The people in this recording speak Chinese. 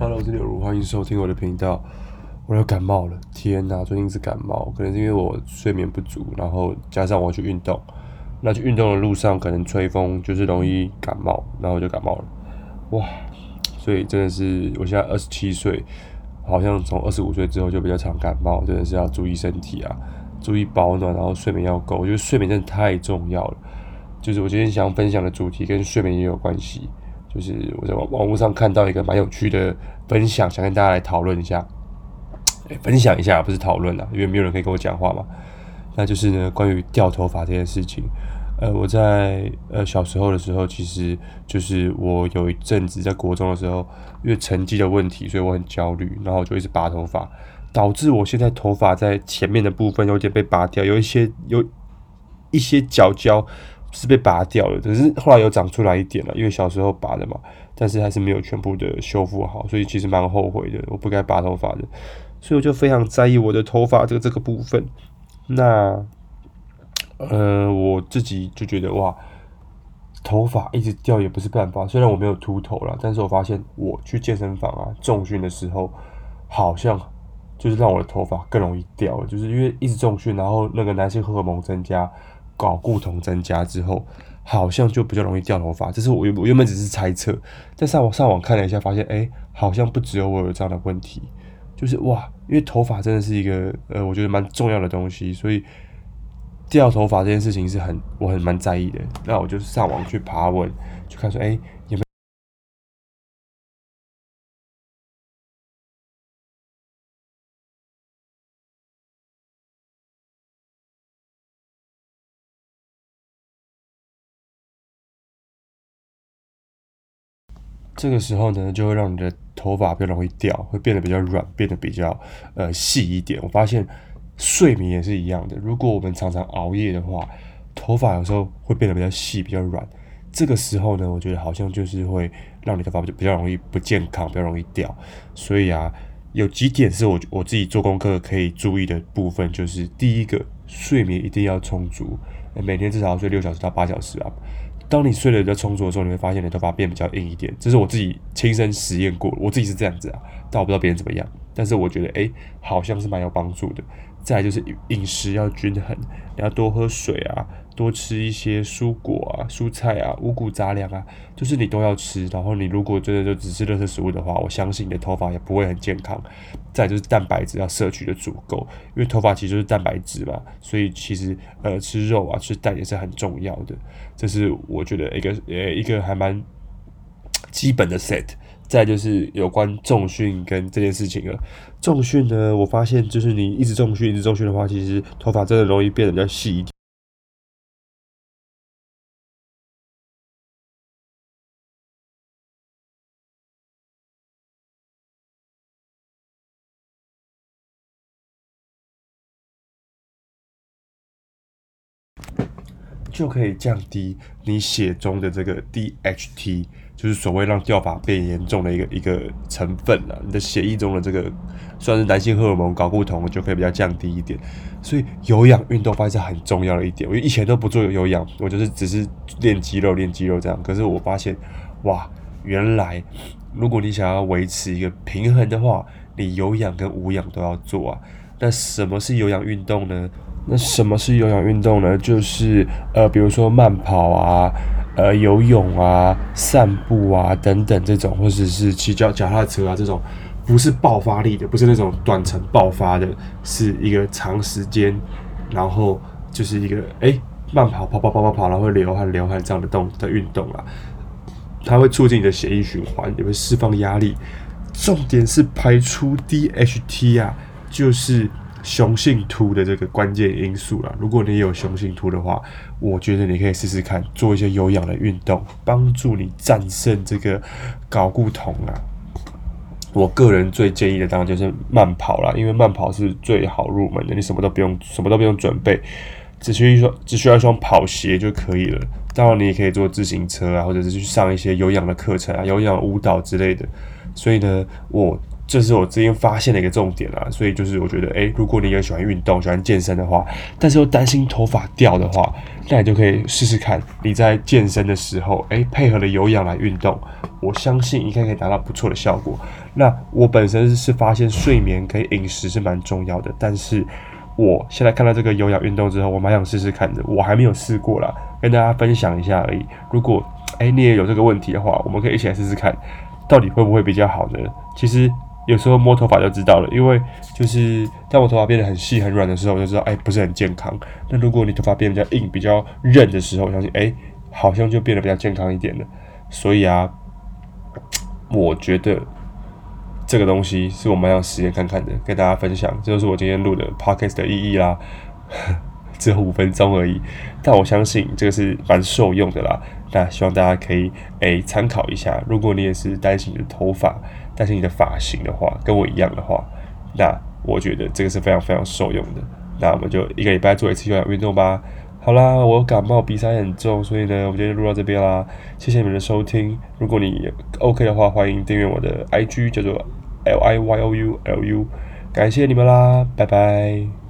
Hello，我是刘如，欢迎收听我的频道。我要感冒了，天哪！最近是感冒，可能是因为我睡眠不足，然后加上我去运动，那去运动的路上可能吹风，就是容易感冒，然后就感冒了。哇！所以真的是，我现在二十七岁，好像从二十五岁之后就比较常感冒，真的是要注意身体啊，注意保暖，然后睡眠要够。我觉得睡眠真的太重要了。就是我今天想分享的主题跟睡眠也有关系。就是我在网网络上看到一个蛮有趣的分享，想跟大家来讨论一下，欸，分享一下，不是讨论啊，因为没有人可以跟我讲话嘛。那就是呢，关于掉头发这件事情。呃，我在呃小时候的时候，其实就是我有一阵子在国中的时候，因为成绩的问题，所以我很焦虑，然后就一直拔头发，导致我现在头发在前面的部分有点被拔掉，有一些有一些角角。是被拔掉了，可是后来又长出来一点了，因为小时候拔的嘛，但是还是没有全部的修复好，所以其实蛮后悔的，我不该拔头发的，所以我就非常在意我的头发这个这个部分。那，呃，我自己就觉得哇，头发一直掉也不是办法，虽然我没有秃头了，但是我发现我去健身房啊重训的时候，好像就是让我的头发更容易掉了，就是因为一直重训，然后那个男性荷尔蒙增加。睾固酮增加之后，好像就比较容易掉头发。这是我原我原本只是猜测，在上网上网看了一下，发现哎、好像不只有我有这样的问题。就是哇，因为头发真的是一个呃，我觉得蛮重要的东西，所以掉头发这件事情是很我很蛮在意的。那我就上网去爬文，去看说哎、欸、有没有。这个时候呢，就会让你的头发比较容易掉，会变得比较软，变得比较呃细一点。我发现睡眠也是一样的，如果我们常常熬夜的话，头发有时候会变得比较细，比较软。这个时候呢，我觉得好像就是会让你的头发就比较容易不健康，比较容易掉。所以啊，有几点是我我自己做功课可以注意的部分，就是第一个，睡眠一定要充足，每天至少要睡六小时到八小时啊。当你睡得比较充足的时候，你会发现你的头发变比较硬一点。这是我自己亲身实验过，我自己是这样子啊，但我不知道别人怎么样。但是我觉得，诶，好像是蛮有帮助的。再就是饮食要均衡，你要多喝水啊。多吃一些蔬果啊、蔬菜啊、五谷杂粮啊，就是你都要吃。然后你如果真的就只吃垃圾食物的话，我相信你的头发也不会很健康。再就是蛋白质要摄取的足够，因为头发其实就是蛋白质嘛，所以其实呃吃肉啊、吃蛋也是很重要的。这是我觉得一个呃一个还蛮基本的 set。再就是有关重训跟这件事情了。重训呢，我发现就是你一直重训、一直重训的话，其实头发真的容易变得比较细一点。就可以降低你血中的这个 DHT，就是所谓让掉发变严重的一个一个成分了。你的血液中的这个算是男性荷尔蒙睾固酮就可以比较降低一点。所以有氧运动发现很重要的一点。我以前都不做有氧，我就是只是练肌肉练肌肉这样。可是我发现，哇，原来如果你想要维持一个平衡的话，你有氧跟无氧都要做啊。那什么是有氧运动呢？那什么是有氧运动呢？就是呃，比如说慢跑啊、呃游泳啊、散步啊等等这种，或者是骑脚脚踏车啊这种，不是爆发力的，不是那种短程爆发的，是一个长时间，然后就是一个哎、慢跑跑跑跑跑跑，然后会流汗流汗这样的动的运动啊，它会促进你的血液循环，也会释放压力，重点是排出 DHT 啊，就是。雄性秃的这个关键因素啦，如果你有雄性秃的话，我觉得你可以试试看做一些有氧的运动，帮助你战胜这个睾固酮啊。我个人最建议的当然就是慢跑啦，因为慢跑是最好入门的，你什么都不用，什么都不用准备，只需一双只需要一双跑鞋就可以了。当然，你也可以坐自行车啊，或者是去上一些有氧的课程啊，有氧舞蹈之类的。所以呢，我。这是我最近发现的一个重点啊，所以就是我觉得，诶，如果你也喜欢运动、喜欢健身的话，但是又担心头发掉的话，那你就可以试试看，你在健身的时候，诶，配合了有氧来运动，我相信应该可以达到不错的效果。那我本身是发现睡眠跟饮食是蛮重要的，但是我现在看到这个有氧运动之后，我蛮想试试看的，我还没有试过啦，跟大家分享一下而已。如果诶你也有这个问题的话，我们可以一起来试试看，到底会不会比较好呢？其实。有时候摸头发就知道了，因为就是当我头发变得很细很软的时候，我就知道哎、不是很健康。那如果你头发变得比较硬、比较韧的时候，我相信哎、好像就变得比较健康一点了。所以啊，我觉得这个东西是我们要实验看看的，跟大家分享。这就是我今天录的 podcast 的意义啦，只有五分钟而已，但我相信这个是蛮受用的啦。那希望大家可以诶参考一下。如果你也是担心你的头发，担心你的发型的话，跟我一样的话，那我觉得这个是非常非常受用的。那我们就一个礼拜做一次有氧运动吧。好啦，我感冒，鼻塞很重，所以呢，我们今天录到这边啦。谢谢你们的收听。如果你 OK 的话，欢迎订阅我的 IG，叫做 L I Y O U L U。感谢你们啦，拜拜。